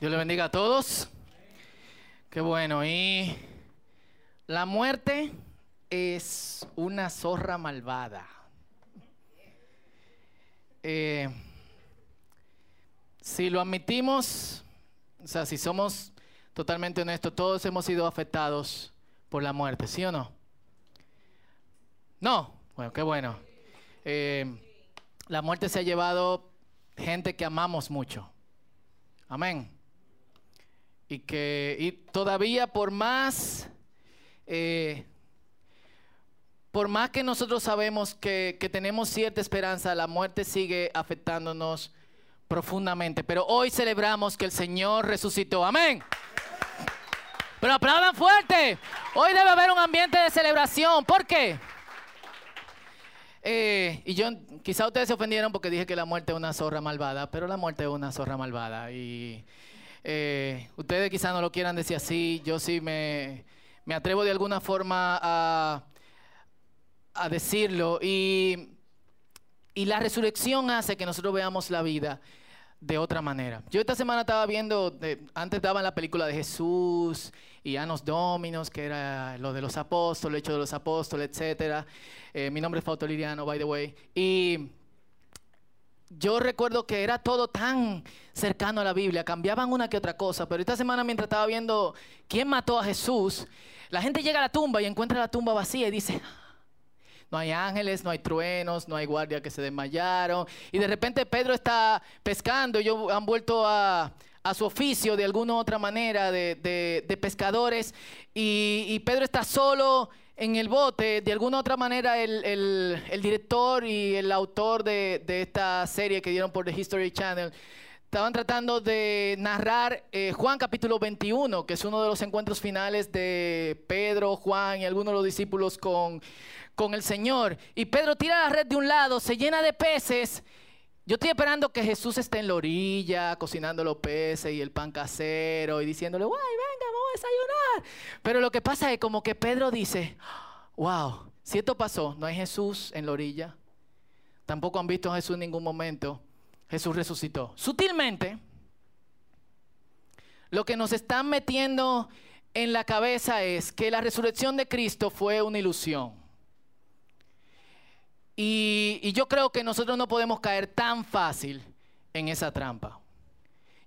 Dios le bendiga a todos. Qué bueno. Y la muerte es una zorra malvada. Eh, si lo admitimos, o sea, si somos totalmente honestos, todos hemos sido afectados por la muerte, ¿sí o no? No. Bueno, qué bueno. Eh, la muerte se ha llevado gente que amamos mucho. Amén. Y que y todavía por más, eh, por más que nosotros sabemos que, que tenemos cierta esperanza, la muerte sigue afectándonos profundamente. Pero hoy celebramos que el Señor resucitó. Amén. Pero aplaudan fuerte. Hoy debe haber un ambiente de celebración. ¿Por qué? Eh, y yo, quizá ustedes se ofendieron porque dije que la muerte es una zorra malvada, pero la muerte es una zorra malvada. Y eh, ustedes quizá no lo quieran decir así, yo sí me, me atrevo de alguna forma a, a decirlo. Y, y la resurrección hace que nosotros veamos la vida de otra manera. Yo esta semana estaba viendo, eh, antes daban la película de Jesús y Anos Dominos, que era lo de los apóstoles, el hecho de los apóstoles, etc. Eh, mi nombre es Fausto Liriano, by the way. Yo recuerdo que era todo tan cercano a la Biblia, cambiaban una que otra cosa, pero esta semana mientras estaba viendo quién mató a Jesús, la gente llega a la tumba y encuentra la tumba vacía y dice, no hay ángeles, no hay truenos, no hay guardias que se desmayaron. Y de repente Pedro está pescando, ellos han vuelto a, su oficio de alguna u otra manera de, pescadores. Y, Pedro está solo en el bote. De alguna u otra manera el, director y el autor de, esta serie que dieron por The History Channel estaban tratando de narrar eh, Juan capítulo 21, que es uno de los encuentros finales de Pedro, Juan y algunos de los discípulos con con el Señor. Y Pedro tira la red de un lado, se llena de peces. Yo estoy esperando que Jesús esté en la orilla, cocinando los peces y el pan casero y diciéndole, ¡Guay, venga, vamos a desayunar! Pero lo que pasa es como que Pedro dice, wow, si esto pasó, no hay Jesús en la orilla, tampoco han visto a Jesús en ningún momento, Jesús resucitó. Sutilmente, lo que nos están metiendo en la cabeza es que la resurrección de Cristo fue una ilusión. Y, yo creo que nosotros no podemos caer tan fácil en esa trampa.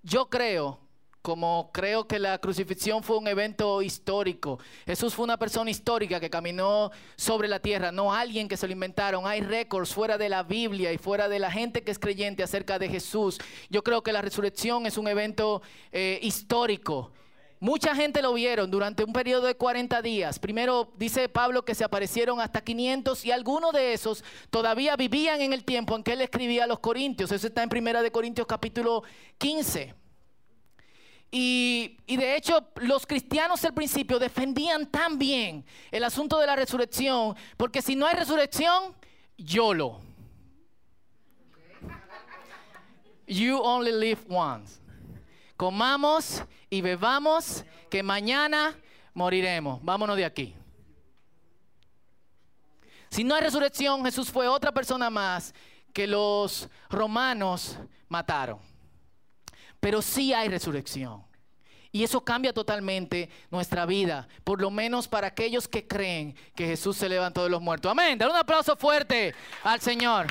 Yo creo como creo que la crucifixión fue un evento histórico. Jesús fue una persona histórica que caminó sobre la tierra, no alguien que se lo inventaron. Hay récords fuera de la Biblia y fuera de la gente que es creyente acerca de Jesús. Yo creo que la resurrección es un evento eh, histórico. Mucha gente lo vieron durante un periodo de 40 días. Primero dice Pablo que se aparecieron hasta 500 y algunos de esos todavía vivían en el tiempo en que él escribía a los Corintios. Eso está en Primera de Corintios capítulo 15. Y, de hecho los cristianos al principio defendían tan bien el asunto de la resurrección, porque si no hay resurrección, YOLO. You only live once comamos y bebamos, que mañana moriremos. Vámonos de aquí. Si no hay resurrección, Jesús fue otra persona más que los romanos mataron. Pero sí hay resurrección. Y eso cambia totalmente nuestra vida, por lo menos para aquellos que creen que Jesús se levantó de los muertos. Amén. Dale un aplauso fuerte al Señor.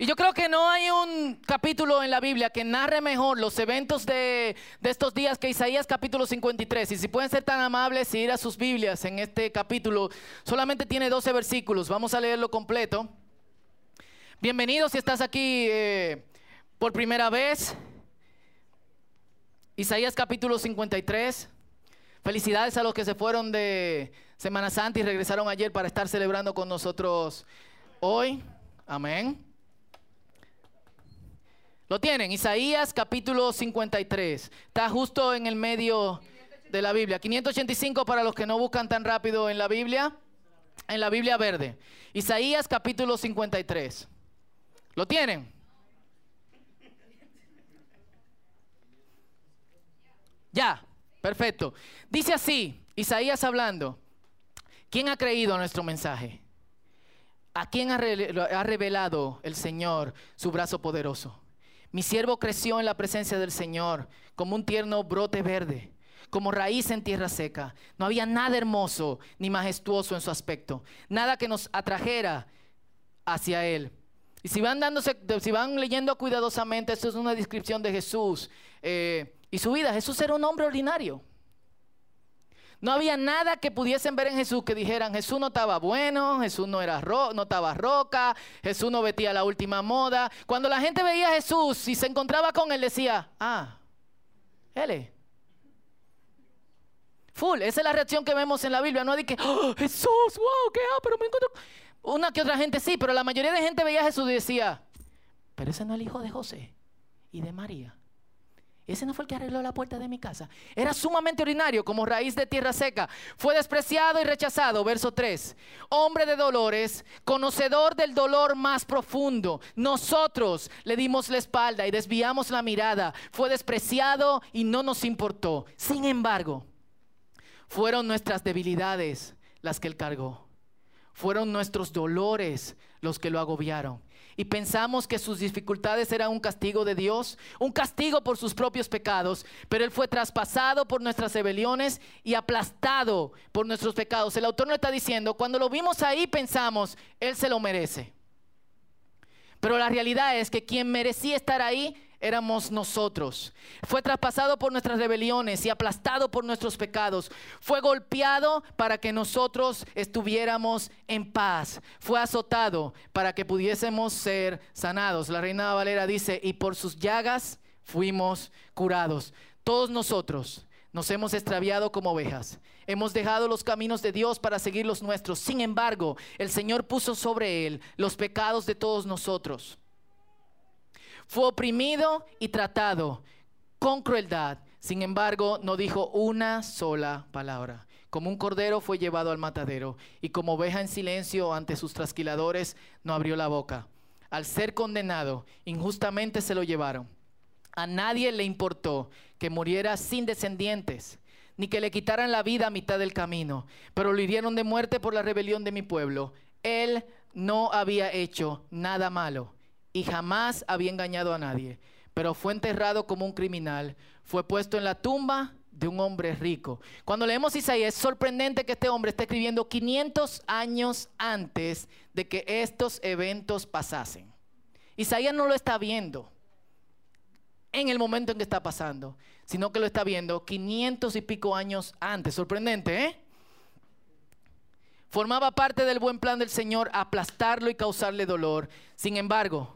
Y yo creo que no hay un capítulo en la Biblia que narre mejor los eventos de, estos días que Isaías capítulo 53. Y si pueden ser tan amables y ir a sus Biblias en este capítulo, solamente tiene 12 versículos. Vamos a leerlo completo. Bienvenido si estás aquí eh, por primera vez. Isaías capítulo 53. Felicidades a los que se fueron de Semana Santa y regresaron ayer para estar celebrando con nosotros hoy. Amén. Lo tienen, Isaías capítulo 53. Está justo en el medio de la Biblia. 585 para los que no buscan tan rápido en la Biblia. En la Biblia verde. Isaías capítulo 53. ¿Lo tienen? Ya, perfecto. Dice así, Isaías hablando. ¿Quién ha creído nuestro mensaje? ¿A quién ha revelado el Señor su brazo poderoso? Mi siervo creció en la presencia del Señor como un tierno brote verde, como raíz en tierra seca. No había nada hermoso ni majestuoso en su aspecto, nada que nos atrajera hacia Él. Y si van, dándose, si van leyendo cuidadosamente, esto es una descripción de Jesús eh, y su vida. Jesús era un hombre ordinario. No había nada que pudiesen ver en Jesús que dijeran, Jesús no estaba bueno, Jesús no, era no estaba roca, Jesús no vestía la última moda. Cuando la gente veía a Jesús y se encontraba con él, decía, ah, él. Full, esa es la reacción que vemos en la Biblia. No de que, oh, Jesús, wow, qué ah, pero me encuentro. Una que otra gente sí, pero la mayoría de gente veía a Jesús y decía, pero ese no es el hijo de José y de María. Ese no fue el que arregló la puerta de mi casa. Era sumamente ordinario, como raíz de tierra seca. Fue despreciado y rechazado. Verso 3. Hombre de dolores, conocedor del dolor más profundo. Nosotros le dimos la espalda y desviamos la mirada. Fue despreciado y no nos importó. Sin embargo, fueron nuestras debilidades las que él cargó. Fueron nuestros dolores los que lo agobiaron y pensamos que sus dificultades eran un castigo de Dios, un castigo por sus propios pecados, pero Él fue traspasado por nuestras rebeliones y aplastado por nuestros pecados. El autor no está diciendo, cuando lo vimos ahí pensamos, Él se lo merece. Pero la realidad es que quien merecía estar ahí éramos nosotros. Fue traspasado por nuestras rebeliones y aplastado por nuestros pecados. Fue golpeado para que nosotros estuviéramos en paz. Fue azotado para que pudiésemos ser sanados. La reina Valera dice, y por sus llagas fuimos curados. Todos nosotros nos hemos extraviado como ovejas. Hemos dejado los caminos de Dios para seguir los nuestros. Sin embargo, el Señor puso sobre él los pecados de todos nosotros. Fue oprimido y tratado con crueldad. Sin embargo, no dijo una sola palabra. Como un cordero fue llevado al matadero y como oveja en silencio ante sus trasquiladores no abrió la boca. Al ser condenado, injustamente se lo llevaron. A nadie le importó que muriera sin descendientes, ni que le quitaran la vida a mitad del camino, pero lo hirieron de muerte por la rebelión de mi pueblo. Él no había hecho nada malo y jamás había engañado a nadie, pero fue enterrado como un criminal, fue puesto en la tumba de un hombre rico. Cuando leemos Isaías, es sorprendente que este hombre esté escribiendo 500 años antes de que estos eventos pasasen. Isaías no lo está viendo en el momento en que está pasando, sino que lo está viendo 500 y pico años antes. Sorprendente, ¿eh? Formaba parte del buen plan del Señor aplastarlo y causarle dolor. Sin embargo,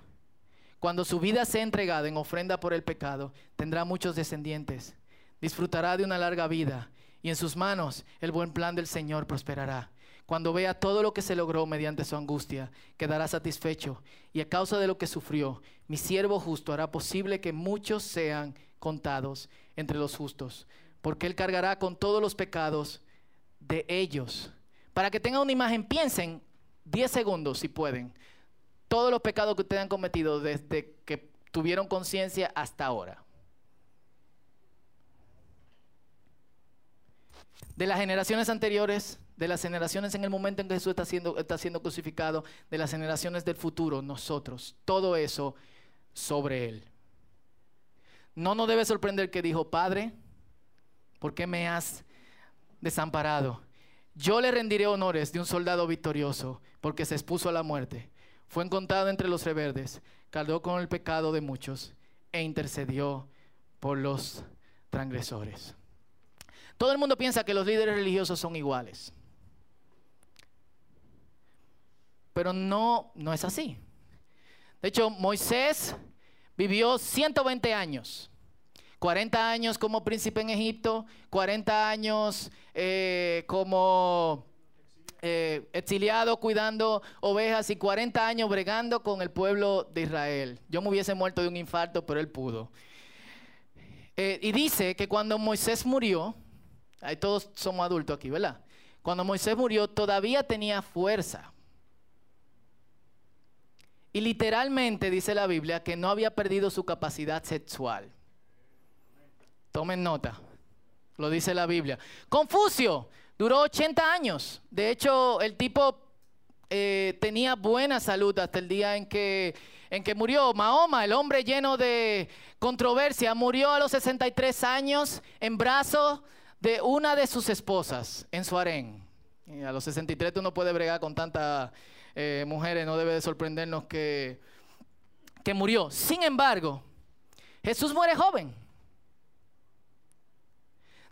cuando su vida sea entregada en ofrenda por el pecado, tendrá muchos descendientes. Disfrutará de una larga vida y en sus manos el buen plan del Señor prosperará. Cuando vea todo lo que se logró mediante su angustia, quedará satisfecho y a causa de lo que sufrió, mi siervo justo hará posible que muchos sean contados entre los justos, porque él cargará con todos los pecados de ellos. Para que tengan una imagen, piensen 10 segundos si pueden todos los pecados que ustedes han cometido desde que tuvieron conciencia hasta ahora. De las generaciones anteriores, de las generaciones en el momento en que Jesús está siendo, está siendo crucificado, de las generaciones del futuro, nosotros, todo eso sobre Él. No nos debe sorprender que dijo, Padre, ¿por qué me has desamparado? Yo le rendiré honores de un soldado victorioso porque se expuso a la muerte fue encontrado entre los reverdes, cargó con el pecado de muchos e intercedió por los transgresores. Todo el mundo piensa que los líderes religiosos son iguales. Pero no, no es así. De hecho, Moisés vivió 120 años. 40 años como príncipe en Egipto, 40 años eh, como eh, exiliado cuidando ovejas y 40 años bregando con el pueblo de Israel. Yo me hubiese muerto de un infarto, pero él pudo. Eh, y dice que cuando Moisés murió, ahí todos somos adultos aquí, ¿verdad? Cuando Moisés murió todavía tenía fuerza. Y literalmente dice la Biblia que no había perdido su capacidad sexual. Tomen nota. Lo dice la Biblia. Confucio Duró 80 años. De hecho, el tipo eh, tenía buena salud hasta el día en que, en que murió. Mahoma, el hombre lleno de controversia, murió a los 63 años en brazos de una de sus esposas en su harén. Y a los 63 tú no puedes bregar con tantas eh, mujeres, no debe de sorprendernos que, que murió. Sin embargo, Jesús muere joven.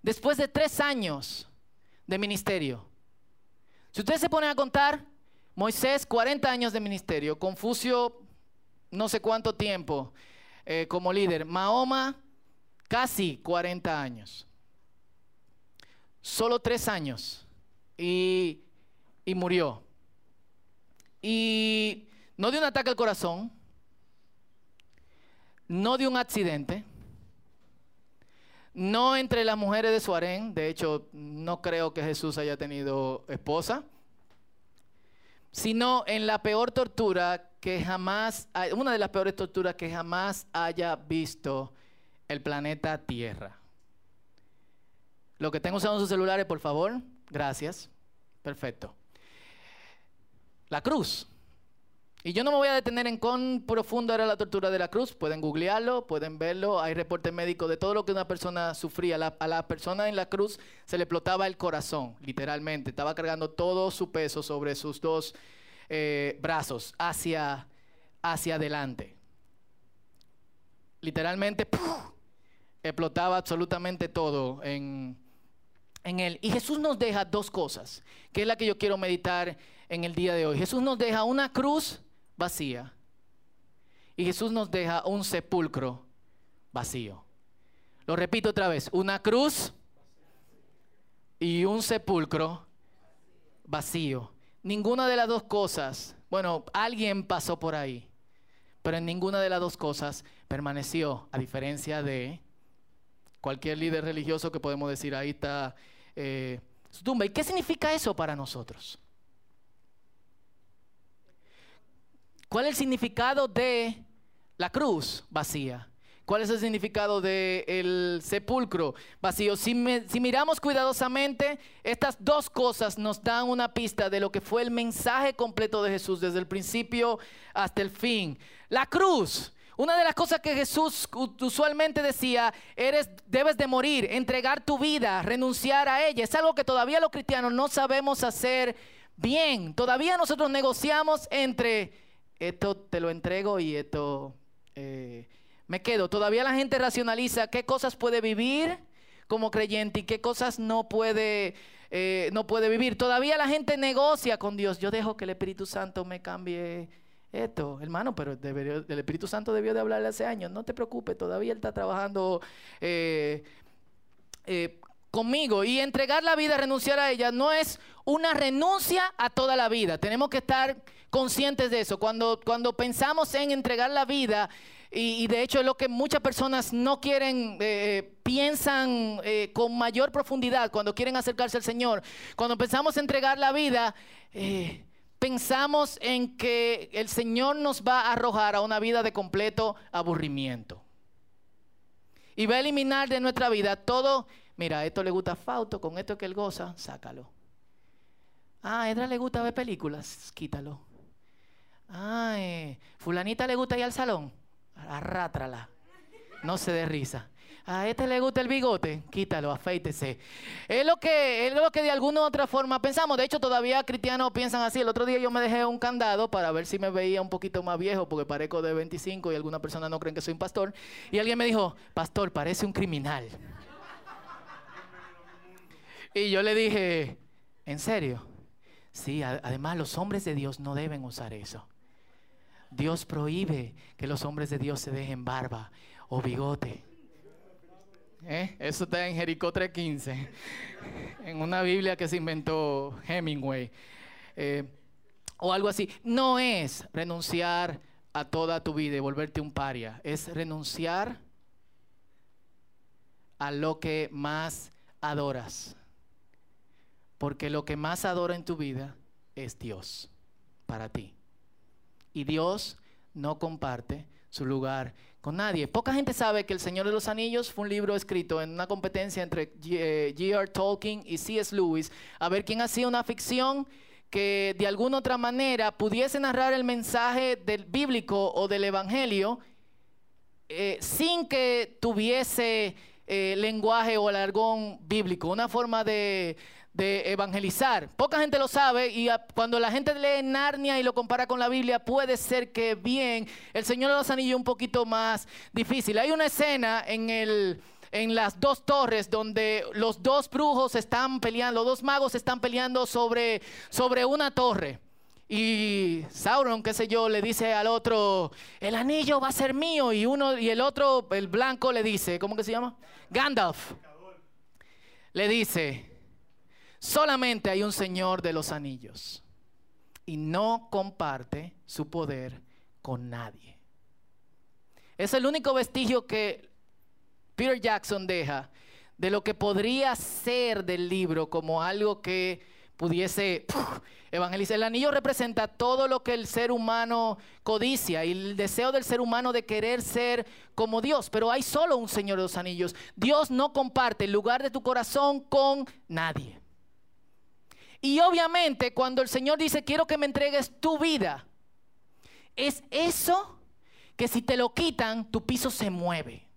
Después de tres años de ministerio. Si ustedes se ponen a contar, Moisés 40 años de ministerio, Confucio no sé cuánto tiempo eh, como líder, Mahoma casi 40 años, solo tres años. Y, y murió. Y no de un ataque al corazón, no de un accidente, no entre las mujeres de Suarén, de hecho no creo que Jesús haya tenido esposa, sino en la peor tortura que jamás, una de las peores torturas que jamás haya visto el planeta Tierra. Lo que tengo usando sus celulares, por favor, gracias. Perfecto. La cruz. Y yo no me voy a detener en cuán profundo era la tortura de la cruz. Pueden googlearlo, pueden verlo. Hay reportes médicos de todo lo que una persona sufría. a la persona en la cruz se le explotaba el corazón, literalmente. Estaba cargando todo su peso sobre sus dos eh, brazos hacia, hacia adelante. Literalmente explotaba absolutamente todo en, en él. Y Jesús nos deja dos cosas, que es la que yo quiero meditar en el día de hoy. Jesús nos deja una cruz vacía. Y Jesús nos deja un sepulcro vacío. Lo repito otra vez, una cruz y un sepulcro vacío. Ninguna de las dos cosas, bueno, alguien pasó por ahí, pero en ninguna de las dos cosas permaneció, a diferencia de cualquier líder religioso que podemos decir, ahí está eh, su tumba. ¿Y qué significa eso para nosotros? ¿Cuál es el significado de la cruz vacía? ¿Cuál es el significado del sepulcro vacío? Si, si, miramos cuidadosamente, estas dos cosas nos dan una pista de lo que fue el mensaje completo de Jesús desde el principio hasta el fin. La cruz. Una de las cosas que Jesús usualmente decía, eres, debes de morir, entregar tu vida, renunciar a ella. Es algo que todavía los cristianos no sabemos hacer bien. Todavía nosotros negociamos entre esto te lo entrego y esto eh, me quedo. Todavía la gente racionaliza qué cosas puede vivir como creyente y qué cosas no puede, eh, no puede vivir. Todavía la gente negocia con Dios. Yo dejo que el Espíritu Santo me cambie esto, hermano, pero el Espíritu Santo debió de hablarle hace años. No te preocupes, todavía Él está trabajando eh, conmigo. Y entregar la vida, renunciar a ella, no es una renuncia a toda la vida. Tenemos que estar conscientes de eso. Cuando, cuando pensamos en entregar la vida, y, de hecho es lo que muchas personas no quieren, eh, piensan eh, con mayor profundidad cuando quieren acercarse al Señor. Cuando pensamos en entregar la vida, eh, pensamos en que el Señor nos va a arrojar a una vida de completo aburrimiento. Y va a eliminar de nuestra vida todo, mira, esto le gusta a Fausto, con esto que él goza, sácalo. Ah, a Edra le gusta ver películas, quítalo. Ay, fulanita le gusta ir al salón, arrátrala. No se dé risa. A este le gusta el bigote, quítalo, afeítese. Es lo que, es lo que de alguna u otra forma pensamos. De hecho, todavía cristianos piensan así. El otro día yo me dejé un candado para ver si me veía un poquito más viejo, porque parezco de 25 y algunas personas no creen que soy un pastor. Y alguien me dijo, pastor, parece un criminal. Y yo le dije, ¿en serio? Sí, además los hombres de Dios no deben usar eso. Dios prohíbe que los hombres de Dios se dejen barba o bigote. ¿Eh? Eso está en Jericó 3.15, en una Biblia que se inventó Hemingway. Eh, o algo así. No es renunciar a toda tu vida y volverte un paria. Es renunciar a lo que más adoras. Porque lo que más adora en tu vida es Dios para ti. Y Dios no comparte su lugar con nadie. Poca gente sabe que El Señor de los Anillos fue un libro escrito en una competencia entre G.R. Eh, Tolkien y C.S. Lewis, a ver quién hacía una ficción que de alguna otra manera pudiese narrar el mensaje del bíblico o del evangelio eh, sin que tuviese eh, lenguaje o alargón bíblico, una forma de, de evangelizar. Poca gente lo sabe y cuando la gente lee Narnia y lo compara con la Biblia, puede ser que bien, el Señor de los Anillos un poquito más difícil. Hay una escena en el en las dos torres donde los dos brujos están peleando, los dos magos están peleando sobre, sobre una torre. Y Sauron, qué sé yo, le dice al otro, el anillo va a ser mío. Y uno y el otro, el blanco, le dice, ¿cómo que se llama? Gandalf. Le dice, Solamente hay un Señor de los anillos y no comparte su poder con nadie. Es el único vestigio que Peter Jackson deja de lo que podría ser del libro como algo que pudiese evangelizar. El anillo representa todo lo que el ser humano codicia y el deseo del ser humano de querer ser como Dios, pero hay solo un Señor de los anillos. Dios no comparte el lugar de tu corazón con nadie. Y obviamente cuando el Señor dice, quiero que me entregues tu vida, es eso que si te lo quitan, tu piso se mueve.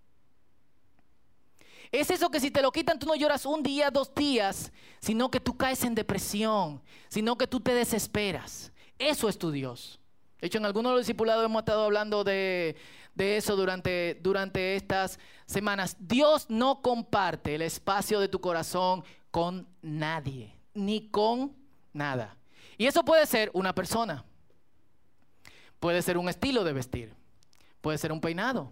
Es eso que si te lo quitan, tú no lloras un día, dos días, sino que tú caes en depresión, sino que tú te desesperas. Eso es tu Dios. De hecho, en algunos de los discipulados hemos estado hablando de, de eso durante, durante estas semanas. Dios no comparte el espacio de tu corazón con nadie ni con nada. Y eso puede ser una persona, puede ser un estilo de vestir, puede ser un peinado,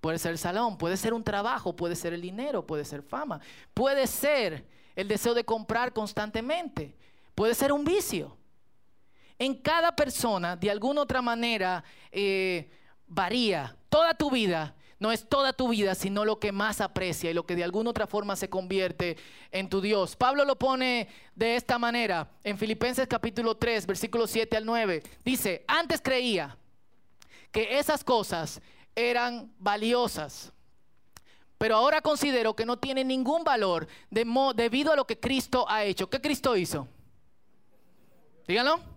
puede ser el salón, puede ser un trabajo, puede ser el dinero, puede ser fama, puede ser el deseo de comprar constantemente, puede ser un vicio. En cada persona, de alguna otra manera, eh, varía toda tu vida no es toda tu vida, sino lo que más aprecia y lo que de alguna otra forma se convierte en tu Dios. Pablo lo pone de esta manera en Filipenses capítulo 3, versículos 7 al 9. Dice, antes creía que esas cosas eran valiosas, pero ahora considero que no tienen ningún valor debido a lo que Cristo ha hecho. ¿Qué Cristo hizo? Díganlo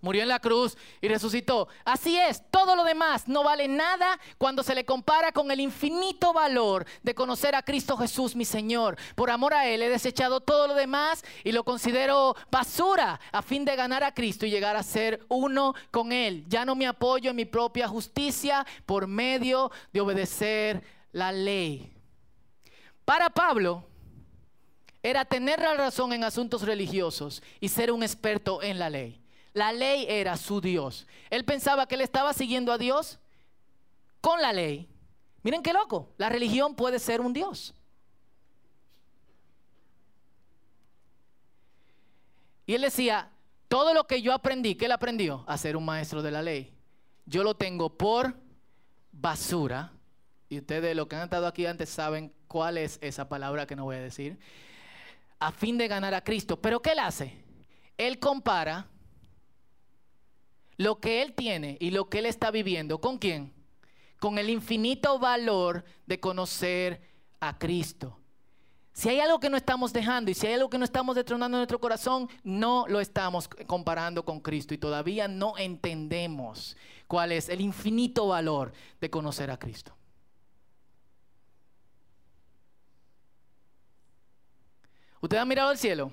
murió en la cruz y resucitó. Así es, todo lo demás no vale nada cuando se le compara con el infinito valor de conocer a Cristo Jesús, mi Señor. Por amor a Él he desechado todo lo demás y lo considero basura a fin de ganar a Cristo y llegar a ser uno con Él. Ya no me apoyo en mi propia justicia por medio de obedecer la ley. Para Pablo, era tener la razón en asuntos religiosos y ser un experto en la ley. La ley era su Dios. Él pensaba que él estaba siguiendo a Dios con la ley. Miren qué loco, la religión puede ser un Dios. Y él decía, todo lo que yo aprendí, ¿qué él aprendió? A ser un maestro de la ley. Yo lo tengo por basura. Y ustedes, los que han estado aquí antes, saben cuál es esa palabra que no voy a decir. A fin de ganar a Cristo. Pero ¿qué él hace? Él compara lo que él tiene y lo que él está viviendo, ¿con quién? Con el infinito valor de conocer a Cristo. Si hay algo que no estamos dejando y si hay algo que no estamos detronando en nuestro corazón, no lo estamos comparando con Cristo y todavía no entendemos cuál es el infinito valor de conocer a Cristo. ¿Ustedes han mirado al cielo?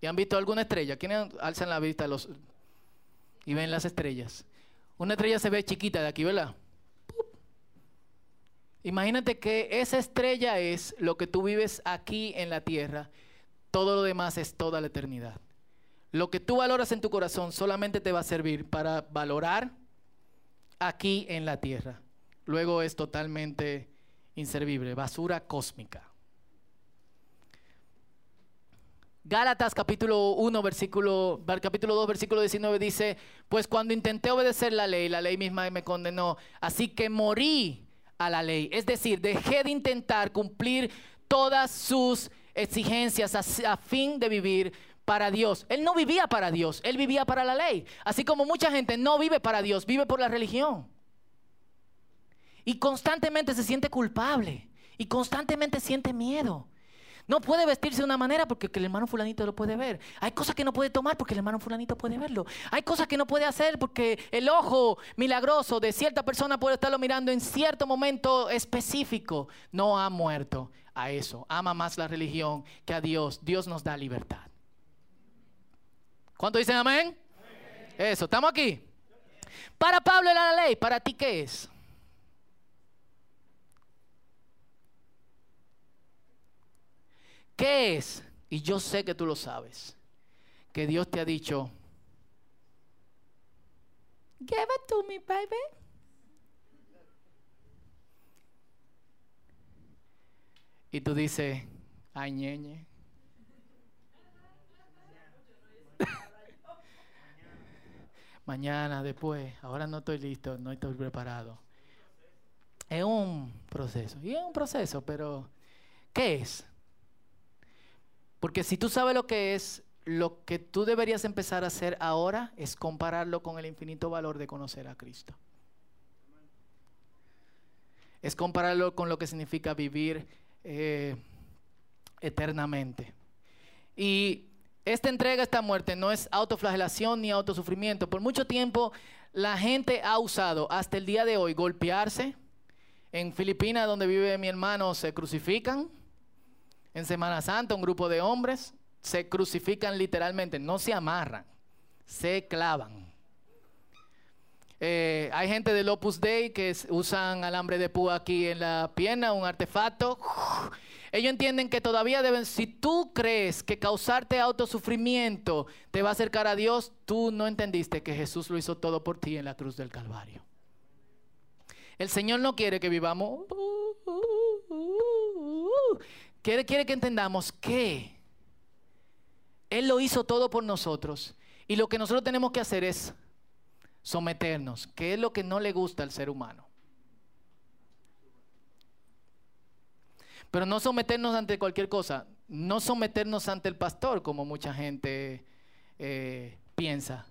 ¿Y han visto alguna estrella? ¿Quiénes alzan la vista? Los, y ven las estrellas. Una estrella se ve chiquita de aquí, ¿verdad? Imagínate que esa estrella es lo que tú vives aquí en la tierra. Todo lo demás es toda la eternidad. Lo que tú valoras en tu corazón solamente te va a servir para valorar aquí en la tierra. Luego es totalmente inservible, basura cósmica. Gálatas capítulo 1, versículo, capítulo 2, versículo 19 dice, pues cuando intenté obedecer la ley, la ley misma me condenó, así que morí a la ley. Es decir, dejé de intentar cumplir todas sus exigencias a, a fin de vivir para Dios. Él no vivía para Dios, él vivía para la ley. Así como mucha gente no vive para Dios, vive por la religión. Y constantemente se siente culpable y constantemente siente miedo No puede vestirse de una manera porque el hermano fulanito lo puede ver. Hay cosas que no puede tomar porque el hermano fulanito puede verlo. Hay cosas que no puede hacer porque el ojo milagroso de cierta persona puede estarlo mirando en cierto momento específico. No ha muerto a eso. Ama más la religión que a Dios. Dios nos da libertad. ¿Cuánto dicen amén? Eso, ¿estamos aquí? Para Pablo era la ley, ¿para ti qué es? ¿Qué es? Y yo sé que tú lo sabes. Que Dios te ha dicho, give it to me, baby. Y tú dices, ay, ñeñe. Mañana, después, ahora no estoy listo, no estoy preparado. Es un proceso, y es un proceso, pero ¿qué es? Porque si tú sabes lo que es, lo que tú deberías empezar a hacer ahora es compararlo con el infinito valor de conocer a Cristo. Es compararlo con lo que significa vivir eh, eternamente. Y esta entrega, esta muerte, no es autoflagelación ni autosufrimiento. Por mucho tiempo la gente ha usado hasta el día de hoy golpearse. En Filipinas, donde vive mi hermano, se crucifican en Semana Santa un grupo de hombres se crucifican literalmente, no se amarran, se clavan. Eh, hay gente del Opus Dei que usan alambre de púa aquí en la pierna, un artefacto. Ellos entienden que todavía deben, si tú crees que causarte autosufrimiento te va a acercar a Dios, tú no entendiste que Jesús lo hizo todo por ti en la cruz del Calvario. El Señor no quiere que vivamos quiere, quiere que entendamos que Él lo hizo todo por nosotros. Y lo que nosotros tenemos que hacer es someternos, que es lo que no le gusta al ser humano. Pero no someternos ante cualquier cosa, no someternos ante el pastor, como mucha gente eh, piensa.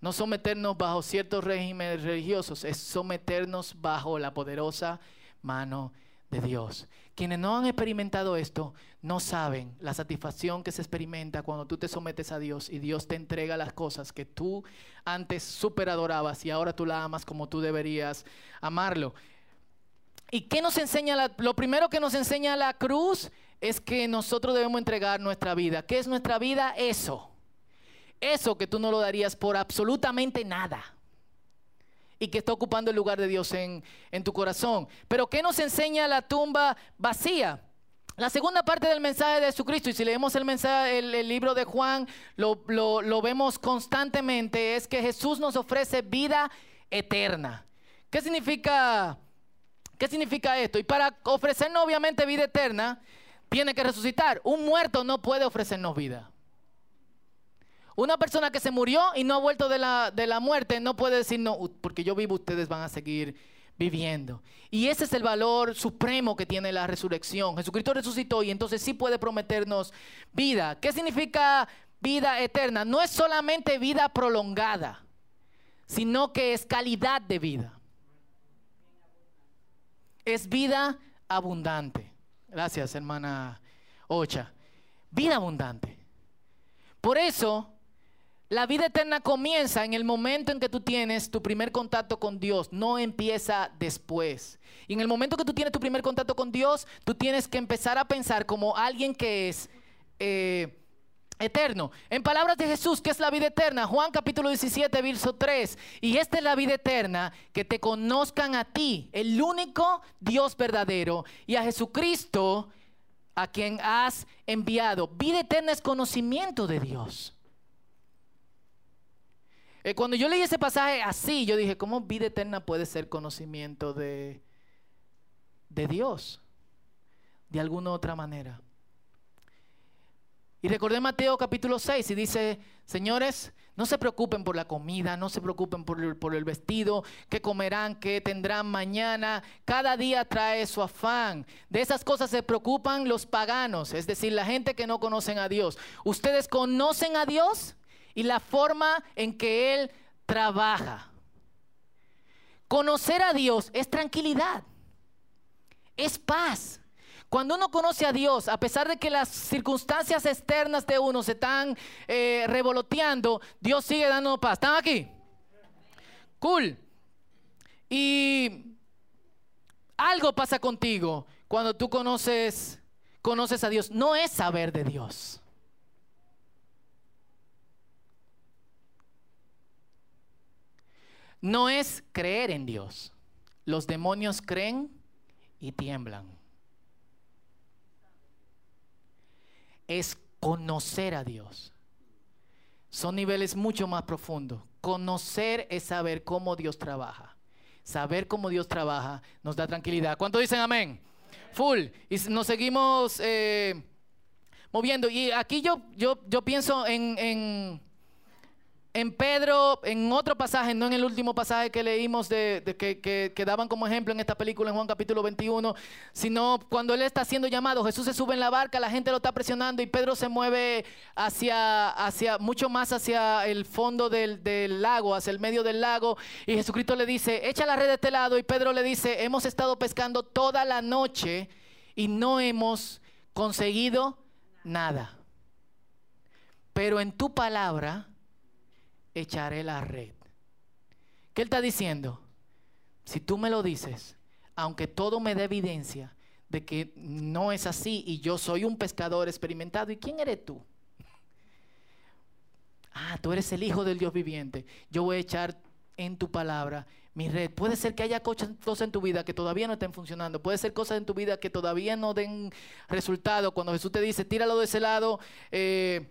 No someternos bajo ciertos regímenes religiosos, es someternos bajo la poderosa mano de Dios. Quienes no han experimentado esto no saben la satisfacción que se experimenta cuando tú te sometes a Dios y Dios te entrega las cosas que tú antes super adorabas y ahora tú la amas como tú deberías amarlo. ¿Y qué nos enseña? lo primero que nos enseña la cruz es que nosotros debemos entregar nuestra vida. ¿Qué es nuestra vida? Eso. Eso que tú no lo darías por absolutamente nada y que está ocupando el lugar de Dios en, tu corazón. Pero ¿qué nos enseña la tumba vacía? La segunda parte del mensaje de Jesucristo, y si leemos el, mensaje, el, libro de Juan, lo, lo, vemos constantemente, es que Jesús nos ofrece vida eterna. ¿Qué significa, ¿Qué significa esto? Y para ofrecernos obviamente vida eterna, tiene que resucitar. Un muerto no puede ofrecernos vida. Una persona que se murió y no ha vuelto de la, de la muerte no puede decir, no, porque yo vivo, ustedes van a seguir viviendo. Y ese es el valor supremo que tiene la resurrección. Jesucristo resucitó y entonces sí puede prometernos vida. ¿Qué significa vida eterna? No es solamente vida prolongada, sino que es calidad de vida. Es vida abundante. Gracias, hermana Ocha. Vida abundante. Por eso la vida eterna comienza en el momento en que tú tienes tu primer contacto con Dios, no empieza después. Y en el momento que tú tienes tu primer contacto con Dios, tú tienes que empezar a pensar como alguien que es eh, eterno. En palabras de Jesús, ¿qué es la vida eterna? Juan capítulo 17, verso 3. Y esta es la vida eterna, que te conozcan a ti, el único Dios verdadero, y a Jesucristo, a quien has enviado. Vida eterna es conocimiento de Dios. Eh, cuando yo leí ese pasaje así, yo dije, ¿cómo vida eterna puede ser conocimiento de, de Dios? De alguna otra manera. Y recordé Mateo capítulo 6 y dice, señores, no se preocupen por la comida, no se preocupen por el, por el, vestido, qué comerán, qué tendrán mañana. Cada día trae su afán. De esas cosas se preocupan los paganos, es decir, la gente que no conocen a Dios. ¿Ustedes conocen a Dios? Y la forma en que Él trabaja. Conocer a Dios es tranquilidad, es paz. Cuando uno conoce a Dios, a pesar de que las circunstancias externas de uno se están eh, revoloteando, Dios sigue dando paz. ¿Están aquí? Cool. Y algo pasa contigo cuando tú conoces, conoces a Dios. No es saber de Dios. No es creer en Dios. Los demonios creen y tiemblan. Es conocer a Dios. Son niveles mucho más profundos. Conocer es saber cómo Dios trabaja. Saber cómo Dios trabaja nos da tranquilidad. ¿Cuánto dicen amén? Full. Y nos seguimos eh, moviendo. Y aquí yo, yo, yo pienso en en Pedro, en otro pasaje, no en el último pasaje que leímos de, que, daban como ejemplo en esta película en Juan capítulo 21, sino cuando él está siendo llamado, Jesús se sube en la barca, la gente lo está presionando y Pedro se mueve hacia, hacia mucho más hacia el fondo del, del lago, hacia el medio del lago, y Jesucristo le dice, echa la red de este lado, y Pedro le dice, hemos estado pescando toda la noche y no hemos conseguido nada. Pero en tu palabra echaré la red. ¿Qué él está diciendo? Si tú me lo dices, aunque todo me dé evidencia de que no es así y yo soy un pescador experimentado, ¿y quién eres tú? Ah, tú eres el Hijo del Dios viviente. Yo voy a echar en tu palabra mi red. Puede ser que haya cosas en tu vida que todavía no estén funcionando. Puede ser cosas en tu vida que todavía no den resultado. Cuando Jesús te dice, tíralo de ese lado, eh,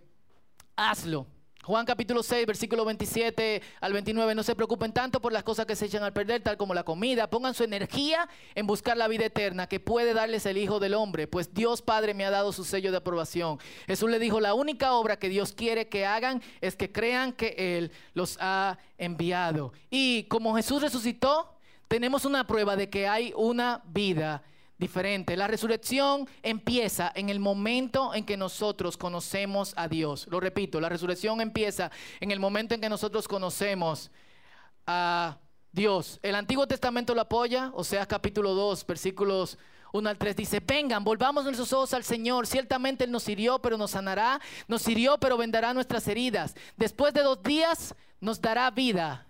hazlo. Juan capítulo 6, versículo 27 al 29. No se preocupen tanto por las cosas que se echan al perder, tal como la comida. Pongan su energía en buscar la vida eterna que puede darles el Hijo del Hombre, pues Dios Padre me ha dado su sello de aprobación. Jesús le dijo, la única obra que Dios quiere que hagan es que crean que Él los ha enviado. Y como Jesús resucitó, tenemos una prueba de que hay una vida diferente. La resurrección empieza en el momento en que nosotros conocemos a Dios. Lo repito, la resurrección empieza en el momento en que nosotros conocemos a Dios. El Antiguo Testamento lo apoya, o sea, capítulo 2, versículos 1 al 3 dice, vengan, volvamos nuestros ojos al Señor. Ciertamente Él nos hirió, pero nos sanará. Nos hirió, pero vendará nuestras heridas. Después de dos días nos dará vida.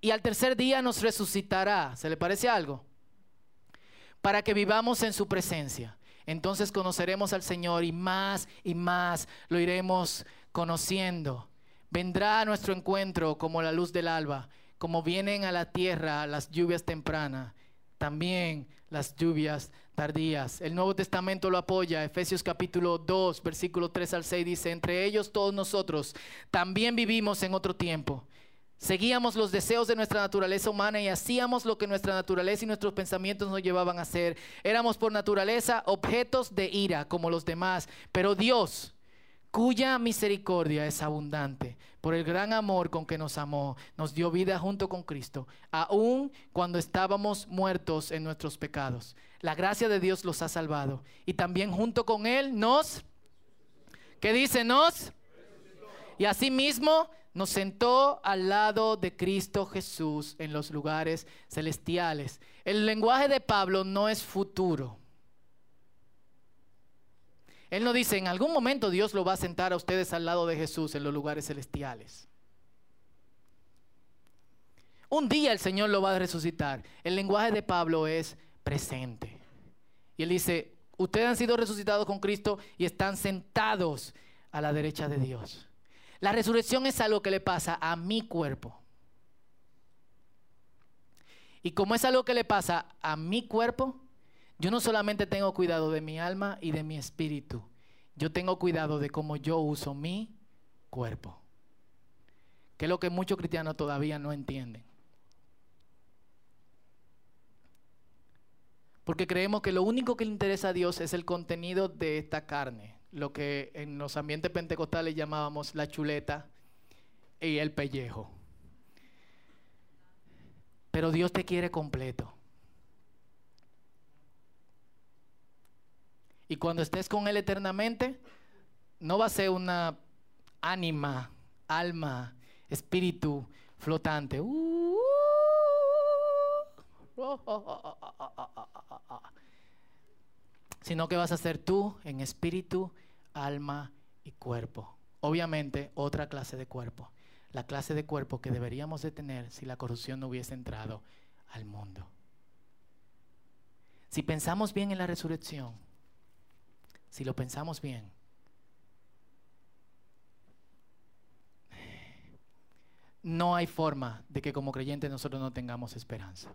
Y al tercer día nos resucitará. ¿Se le parece algo? Para que vivamos en su presencia. Entonces conoceremos al Señor y más y más lo iremos conociendo. Vendrá a nuestro encuentro como la luz del alba, como vienen a la tierra las lluvias tempranas, también las lluvias tardías. El Nuevo Testamento lo apoya. Efesios capítulo 2, versículo 3 al 6 dice, entre ellos todos nosotros también vivimos en otro tiempo Seguíamos los deseos de nuestra naturaleza humana y hacíamos lo que nuestra naturaleza y nuestros pensamientos nos llevaban a hacer. Éramos por naturaleza objetos de ira como los demás, pero Dios, cuya misericordia es abundante, por el gran amor con que nos amó, nos dio vida junto con Cristo, aun cuando estábamos muertos en nuestros pecados. La gracia de Dios los ha salvado y también junto con Él nos, ¿qué dice? Nos. Y asimismo nos sentó al lado de Cristo Jesús en los lugares celestiales. El lenguaje de Pablo no es futuro. Él no dice, en algún momento Dios lo va a sentar a ustedes al lado de Jesús en los lugares celestiales. Un día el Señor lo va a resucitar. El lenguaje de Pablo es presente. Y él dice, ustedes han sido resucitados con Cristo y están sentados a la derecha de Dios. La resurrección es algo que le pasa a mi cuerpo. Y como es algo que le pasa a mi cuerpo, yo no solamente tengo cuidado de mi alma y de mi espíritu, yo tengo cuidado de cómo yo uso mi cuerpo. Que es lo que muchos cristianos todavía no entienden. Porque creemos que lo único que le interesa a Dios es el contenido de esta carne lo que en los ambientes pentecostales llamábamos la chuleta y el pellejo. Pero Dios te quiere completo. Y cuando estés con Él eternamente, no va a ser una ánima, alma, espíritu flotante. sino que vas a ser tú en espíritu, alma y cuerpo. Obviamente, otra clase de cuerpo. La clase de cuerpo que deberíamos de tener si la corrupción no hubiese entrado al mundo. Si pensamos bien en la resurrección, si lo pensamos bien, no hay forma de que como creyentes nosotros no tengamos esperanza.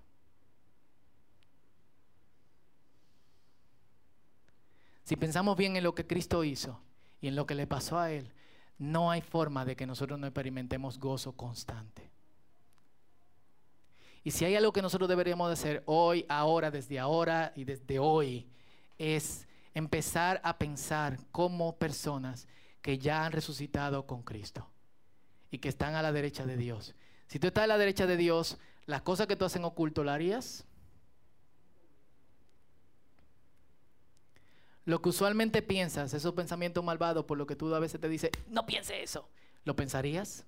Si pensamos bien en lo que Cristo hizo y en lo que le pasó a Él, no hay forma de que nosotros no experimentemos gozo constante. Y si hay algo que nosotros deberíamos de hacer hoy, ahora, desde ahora y desde hoy, es empezar a pensar como personas que ya han resucitado con Cristo y que están a la derecha de Dios. Si tú estás a la derecha de Dios, las cosas que tú haces en oculto, ¿la harías? Lo que usualmente piensas, esos pensamientos malvados por lo que tú a veces te dices, no piense eso, ¿lo pensarías?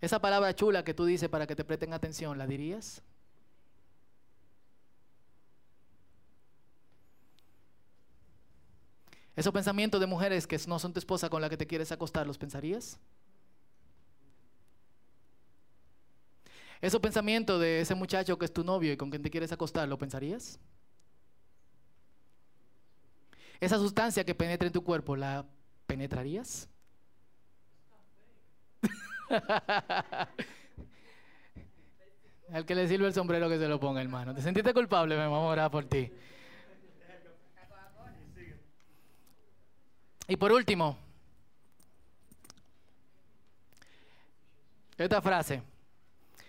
Esa palabra chula que tú dices para que te presten atención, ¿la dirías? Esos pensamientos de mujeres que no son tu esposa con la que te quieres acostar, ¿los pensarías? Esos pensamientos de ese muchacho que es tu novio y con quien te quieres acostar, ¿lo pensarías? Esa sustancia que penetra en tu cuerpo, ¿la penetrarías? Al que le sirve el sombrero que se lo ponga, hermano. ¿Te sentiste culpable? Me vamos a orar por ti. Y por último, esta frase.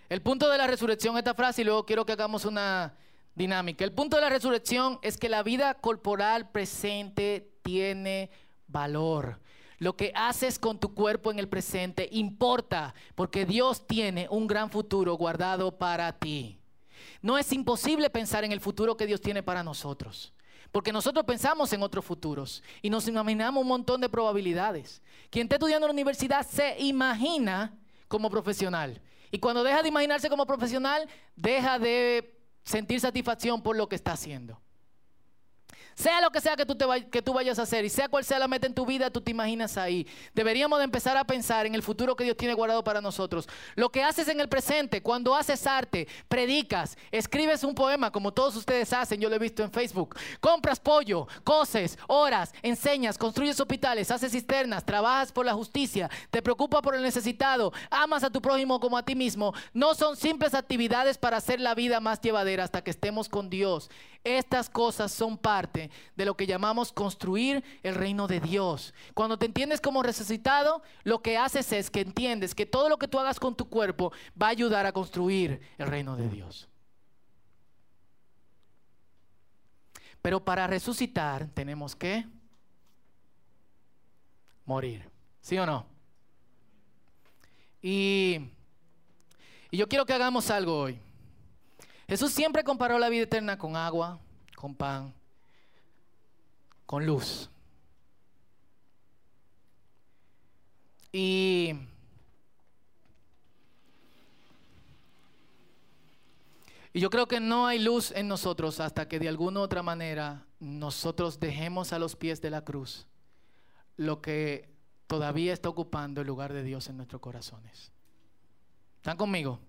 El punto de la resurrección, esta frase, y luego quiero que hagamos una dinámica. El punto de la resurrección es que la vida corporal presente tiene valor. Lo que haces con tu cuerpo en el presente importa porque Dios tiene un gran futuro guardado para ti. No es imposible pensar en el futuro que Dios tiene para nosotros. Porque nosotros pensamos en otros futuros y nos imaginamos un montón de probabilidades. Quien está estudiando en la universidad se imagina como profesional. Y cuando deja de imaginarse como profesional, deja de sentir satisfacción por lo que está haciendo. Sea lo que sea que tú, vayas a hacer y sea cual sea la meta en tu vida, tú te imaginas ahí. Deberíamos de empezar a pensar en el futuro que Dios tiene guardado para nosotros. Lo que haces en el presente, cuando haces arte, predicas, escribes un poema como todos ustedes hacen, yo lo he visto en Facebook. Compras pollo, coses, oras, enseñas, construyes hospitales, haces cisternas, trabajas por la justicia, te preocupas por el necesitado, amas a tu prójimo como a ti mismo. No son simples actividades para hacer la vida más llevadera hasta que estemos con Dios. Estas cosas son parte de lo que llamamos construir el reino de Dios. Cuando te entiendes como resucitado, lo que haces es que entiendes que todo lo que tú hagas con tu cuerpo va a ayudar a construir el reino de Dios. Pero para resucitar tenemos que morir. ¿Sí o no? Y, y yo quiero que hagamos algo hoy. Jesús siempre comparó la vida eterna con agua, con pan, con luz. Y yo creo que no hay luz en nosotros hasta que de alguna u otra manera nosotros dejemos a los pies de la cruz lo que todavía está ocupando el lugar de Dios en nuestros corazones. ¿Están conmigo?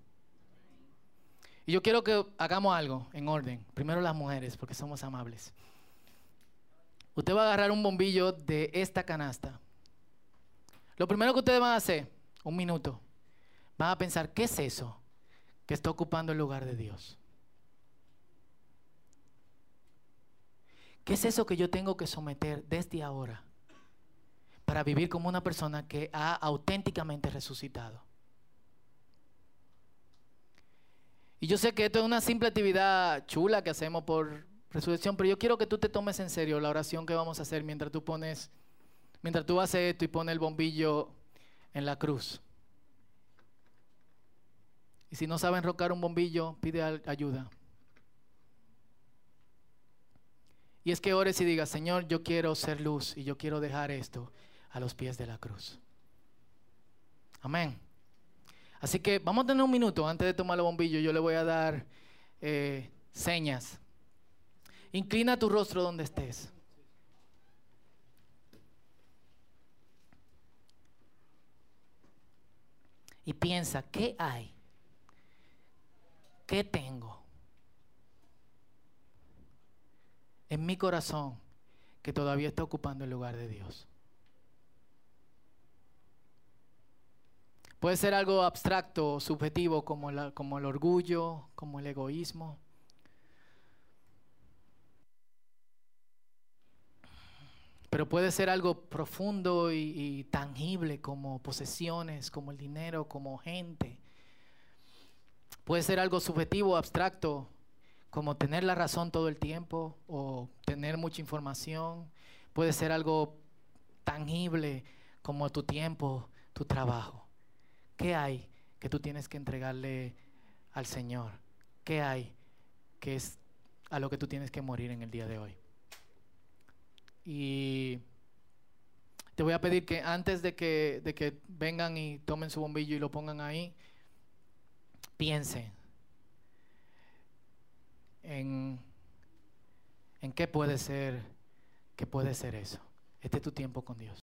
Y yo quiero que hagamos algo en orden. Primero las mujeres, porque somos amables. Usted va a agarrar un bombillo de esta canasta. Lo primero que ustedes van a hacer, un minuto, van a pensar, ¿qué es eso que está ocupando el lugar de Dios? ¿Qué es eso que yo tengo que someter desde ahora para vivir como una persona que ha auténticamente resucitado? Y yo sé que esto es una simple actividad chula que hacemos por resurrección, pero yo quiero que tú te tomes en serio la oración que vamos a hacer mientras tú pones, mientras tú haces esto y pones el bombillo en la cruz. Y si no sabes enrocar un bombillo, pide ayuda. Y es que ores y digas, Señor, yo quiero ser luz y yo quiero dejar esto a los pies de la cruz. Amén. Así que vamos a tener un minuto antes de tomar el bombillo. Yo le voy a dar eh, señas. Inclina tu rostro donde estés. Y piensa, ¿qué hay? ¿Qué tengo? En mi corazón que todavía está ocupando el lugar de Dios. Puede ser algo abstracto, subjetivo, como, como el orgullo, como el egoísmo. Pero puede ser algo profundo y, tangible como posesiones, como el dinero, como gente. Puede ser algo subjetivo, abstracto, como tener la razón todo el tiempo o tener mucha información. Puede ser algo tangible como tu tiempo, tu trabajo. ¿Qué hay que tú tienes que entregarle al Señor? ¿Qué hay que es a lo que tú tienes que morir en el día de hoy? Y te voy a pedir que antes de que, de que vengan y tomen su bombillo y lo pongan ahí, piensen en, en qué puede ser, qué puede ser eso. Este es tu tiempo con Dios.